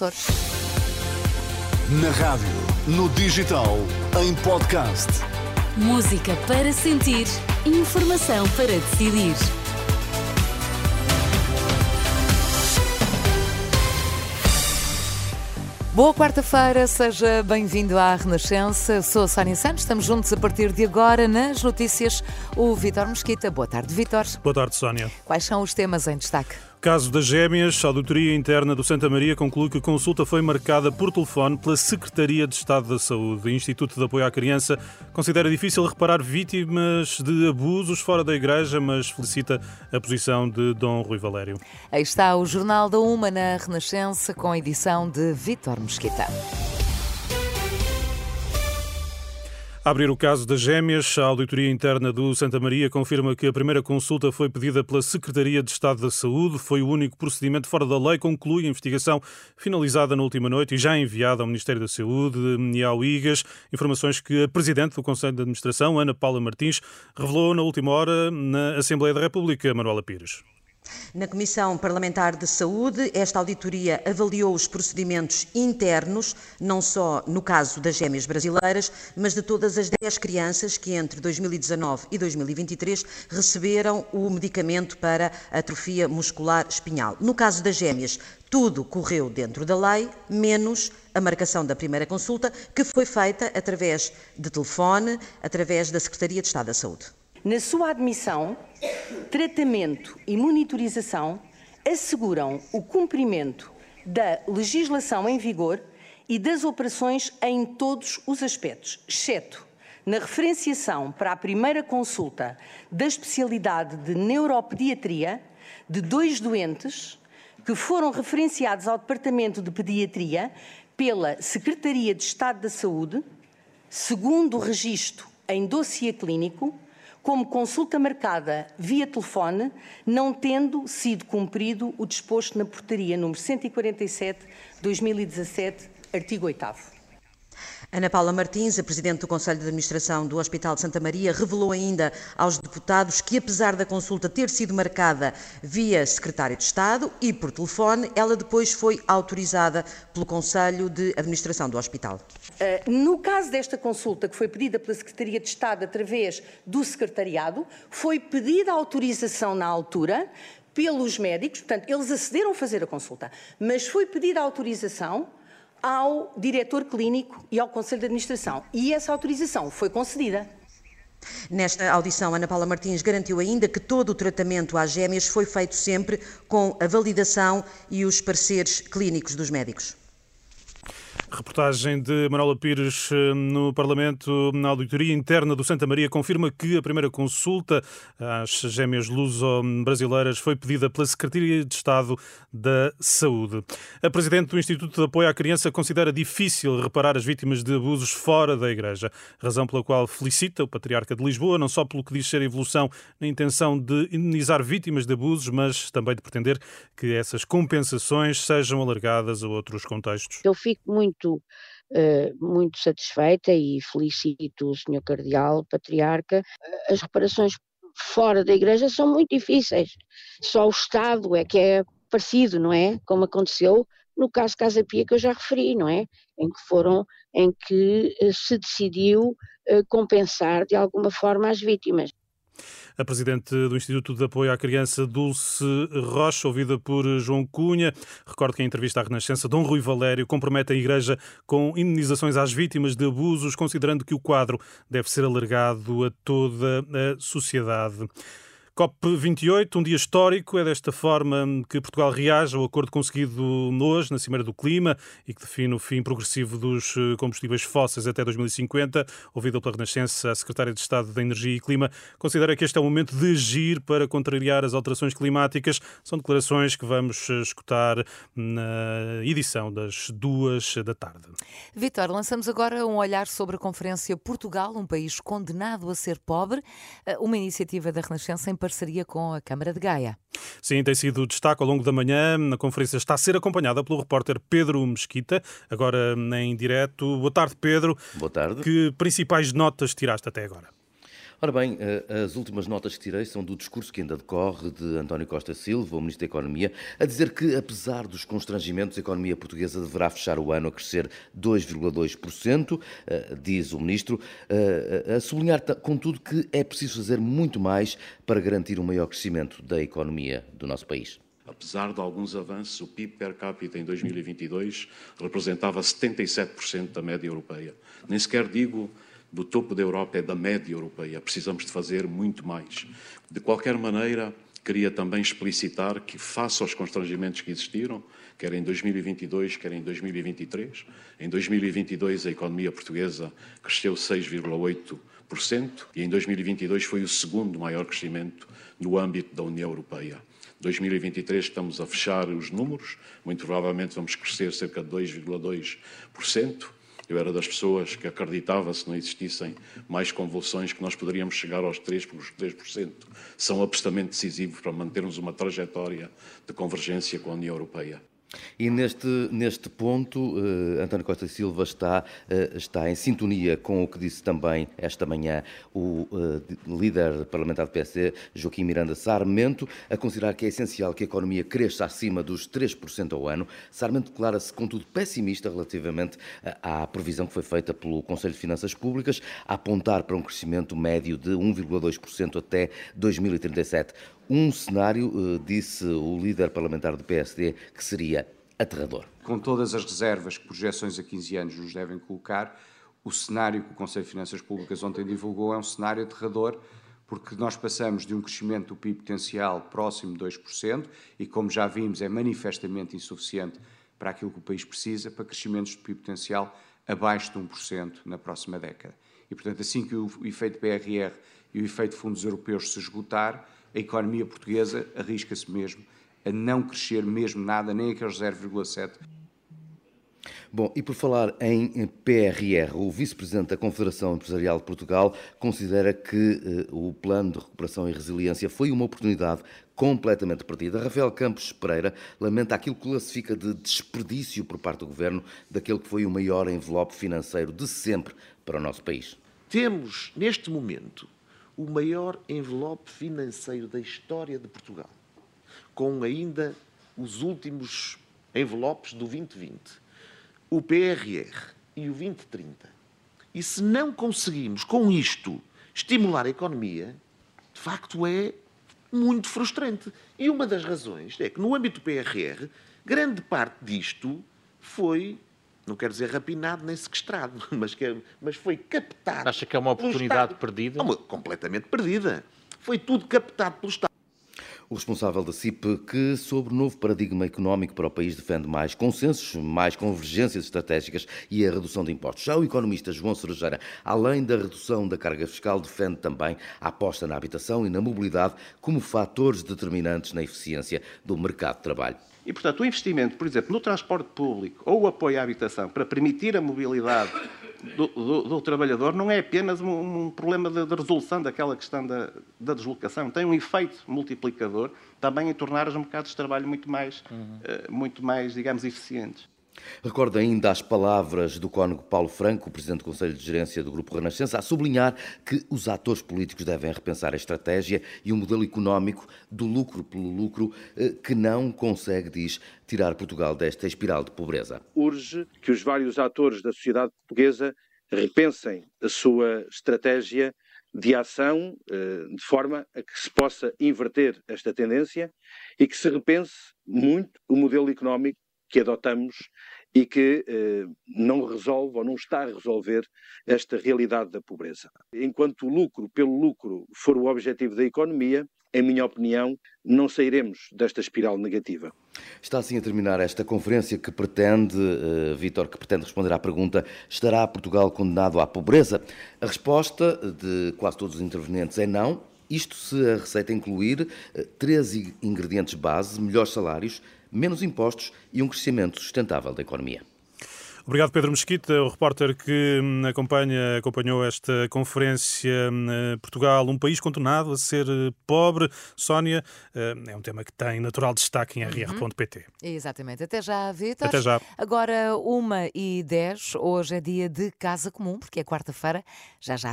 Açores. Na rádio, no digital, em podcast. Música para sentir, informação para decidir. Boa quarta-feira, seja bem-vindo à Renascença. Sou a Sónia Santos, estamos juntos a partir de agora nas notícias. O Vitor Mesquita. Boa tarde, Vitor. Boa tarde, Sónia. Quais são os temas em destaque? Caso das gêmeas, a auditoria interna do Santa Maria conclui que a consulta foi marcada por telefone pela Secretaria de Estado da Saúde. O Instituto de Apoio à Criança considera difícil reparar vítimas de abusos fora da Igreja, mas felicita a posição de Dom Rui Valério. Aí está o Jornal da Uma na Renascença, com a edição de Vitor Mesquita. Abrir o caso das gêmeas, a auditoria interna do Santa Maria confirma que a primeira consulta foi pedida pela Secretaria de Estado da Saúde. Foi o único procedimento fora da lei. Conclui a investigação finalizada na última noite e já enviada ao Ministério da Saúde e ao IGAS. Informações que a Presidente do Conselho de Administração, Ana Paula Martins, revelou na última hora na Assembleia da República, Manuela Pires. Na Comissão Parlamentar de Saúde, esta auditoria avaliou os procedimentos internos, não só no caso das gêmeas brasileiras, mas de todas as 10 crianças que entre 2019 e 2023 receberam o medicamento para atrofia muscular espinhal. No caso das gêmeas, tudo correu dentro da lei, menos a marcação da primeira consulta, que foi feita através de telefone, através da Secretaria de Estado da Saúde. Na sua admissão, tratamento e monitorização asseguram o cumprimento da legislação em vigor e das operações em todos os aspectos, exceto na referenciação para a primeira consulta da especialidade de neuropediatria de dois doentes que foram referenciados ao Departamento de Pediatria pela Secretaria de Estado da Saúde, segundo o registro em dossiê clínico, como consulta marcada via telefone, não tendo sido cumprido o disposto na portaria número 147/2017, artigo 8 Ana Paula Martins, a Presidente do Conselho de Administração do Hospital de Santa Maria, revelou ainda aos deputados que, apesar da consulta ter sido marcada via Secretário de Estado e por telefone, ela depois foi autorizada pelo Conselho de Administração do Hospital. Uh, no caso desta consulta, que foi pedida pela Secretaria de Estado através do Secretariado, foi pedida autorização na altura pelos médicos, portanto, eles acederam a fazer a consulta, mas foi pedida autorização ao diretor clínico e ao Conselho de Administração. E essa autorização foi concedida. Nesta audição, Ana Paula Martins garantiu ainda que todo o tratamento às gêmeas foi feito sempre com a validação e os pareceres clínicos dos médicos. Reportagem de Manuela Pires eh, no Parlamento, na auditoria interna do Santa Maria, confirma que a primeira consulta às gêmeas luso-brasileiras foi pedida pela Secretaria de Estado da Saúde. A Presidente do Instituto de Apoio à Criança considera difícil reparar as vítimas de abusos fora da Igreja, razão pela qual felicita o Patriarca de Lisboa, não só pelo que diz ser evolução na intenção de indemnizar vítimas de abusos, mas também de pretender que essas compensações sejam alargadas a outros contextos. Eu fico muito muito, uh, muito satisfeita e felicito o Sr. Cardeal, Patriarca. As reparações fora da Igreja são muito difíceis. Só o Estado é que é parecido, não é? Como aconteceu no caso Casa Pia que eu já referi, não é? Em que foram, em que uh, se decidiu uh, compensar de alguma forma as vítimas. A presidente do Instituto de Apoio à Criança, Dulce Rocha, ouvida por João Cunha. Recordo que em entrevista à Renascença, Dom Rui Valério compromete a Igreja com indenizações às vítimas de abusos, considerando que o quadro deve ser alargado a toda a sociedade. COP28, um dia histórico, é desta forma que Portugal reage ao acordo conseguido hoje na Cimeira do Clima e que define o fim progressivo dos eh, combustíveis fósseis até 2050. Ouvida pela Renascença, a Secretária de Estado da Energia e Clima considera que este é o momento de agir para contrariar as alterações climáticas. São declarações que vamos eh, escutar na edição das duas da tarde. Vitor, lançamos agora um olhar sobre a Conferência Portugal, um país condenado a ser pobre, eh, uma iniciativa da Renascença em parceria com a Câmara de Gaia. Sim, tem sido destaque ao longo da manhã. A conferência está a ser acompanhada pelo repórter Pedro Mesquita, agora em direto. Boa tarde, Pedro. Boa tarde. Que principais notas tiraste até agora? Ora bem, eh, as últimas notas que tirei são do discurso que ainda decorre de António Costa Silva, o Ministro da Economia, a dizer que, apesar dos constrangimentos, a economia portuguesa deverá fechar o ano a crescer 2,2%, eh, diz o Ministro, eh, a sublinhar, contudo, que é preciso fazer muito mais para garantir um maior crescimento da economia do nosso país. Apesar de alguns avanços, o PIB per capita em 2022 representava 77% da média europeia. Nem sequer digo do topo da Europa, é da média europeia. Precisamos de fazer muito mais. De qualquer maneira, queria também explicitar que, face aos constrangimentos que existiram, quer em 2022, quer em 2023, em 2022 a economia portuguesa cresceu 6,8% e em 2022 foi o segundo maior crescimento no âmbito da União Europeia. 2023 estamos a fechar os números, muito provavelmente vamos crescer cerca de 2,2%. Eu era das pessoas que acreditava, se não existissem mais convulsões, que nós poderíamos chegar aos 3%, porque os 3% são absolutamente decisivos para mantermos uma trajetória de convergência com a União Europeia. E neste, neste ponto, uh, António Costa Silva está, uh, está em sintonia com o que disse também esta manhã o uh, líder parlamentar do PSD, Joaquim Miranda Sarmento, a considerar que é essencial que a economia cresça acima dos 3% ao ano. Sarmento declara-se, contudo, pessimista relativamente à previsão que foi feita pelo Conselho de Finanças Públicas, a apontar para um crescimento médio de 1,2% até 2037. Um cenário, eh, disse o líder parlamentar do PSD, que seria aterrador. Com todas as reservas que projeções a 15 anos nos devem colocar, o cenário que o Conselho de Finanças Públicas ontem divulgou é um cenário aterrador, porque nós passamos de um crescimento do PIB potencial próximo de 2%, e como já vimos, é manifestamente insuficiente para aquilo que o país precisa, para crescimentos de PIB potencial abaixo de 1% na próxima década. E, portanto, assim que o efeito PRR e o efeito fundos europeus se esgotar, a economia portuguesa arrisca-se mesmo a não crescer mesmo nada, nem aqueles 0,7%. Bom, e por falar em PRR, o vice-presidente da Confederação Empresarial de Portugal considera que uh, o plano de recuperação e resiliência foi uma oportunidade completamente perdida. Rafael Campos Pereira lamenta aquilo que classifica de desperdício por parte do governo daquele que foi o maior envelope financeiro de sempre para o nosso país. Temos, neste momento, o maior envelope financeiro da história de Portugal, com ainda os últimos envelopes do 2020, o PRR e o 2030. E se não conseguimos, com isto, estimular a economia, de facto é muito frustrante. E uma das razões é que, no âmbito do PRR, grande parte disto foi não quero dizer rapinado nem sequestrado, mas, que, mas foi captado. Acha que é uma oportunidade perdida? Uma, completamente perdida. Foi tudo captado pelo Estado. O responsável da CIP, que sobre o novo paradigma económico para o país defende mais consensos, mais convergências estratégicas e a redução de impostos. Já o economista João Cerejeira, além da redução da carga fiscal, defende também a aposta na habitação e na mobilidade como fatores determinantes na eficiência do mercado de trabalho. E, portanto, o investimento, por exemplo, no transporte público ou o apoio à habitação para permitir a mobilidade do, do, do trabalhador não é apenas um, um problema de, de, resolução daquela questão da, da, deslocação. Tem um efeito multiplicador também em tornar os mercados de trabalho muito mais, uhum. uh, muito mais digamos, eficientes. Recordo ainda as palavras do cônego Paulo Franco, presidente do Conselho de Gerência do Grupo Renascença, a sublinhar que os atores políticos devem repensar a estratégia e o modelo económico do lucro pelo lucro, eh, que não consegue, diz, tirar Portugal desta espiral de pobreza. Urge que os vários atores da sociedade portuguesa repensem a sua estratégia de ação eh, de forma a que se possa inverter esta tendência e que se repense muito o modelo económico que adotamos e que eh, não resolve ou não está a resolver esta realidade da pobreza. Enquanto o lucro pelo lucro for o objetivo da economia, em minha opinião, não sairemos desta espiral negativa. Está assim a terminar esta conferência que pretende, uh, Vítor, que pretende responder à pergunta: estará Portugal condenado à pobreza? A resposta de quase todos os intervenientes é não. Isto se a receita incluir uh, três ingredientes base: melhores salários, menos impostos e um crescimento sustentável da economia. Obrigado, Pedro Mesquita, o repórter que hum, acompanha, acompanhou esta conferência hum, Portugal, um país condenado a ser eh, pobre. Sónia, eh, é um tema que tem natural destaque em rr.pt. Uhum. Exatamente. Até já, Vitor. Até já. Agora, 1 e 10, hoje é dia de Casa Comum, porque é quarta-feira. Já já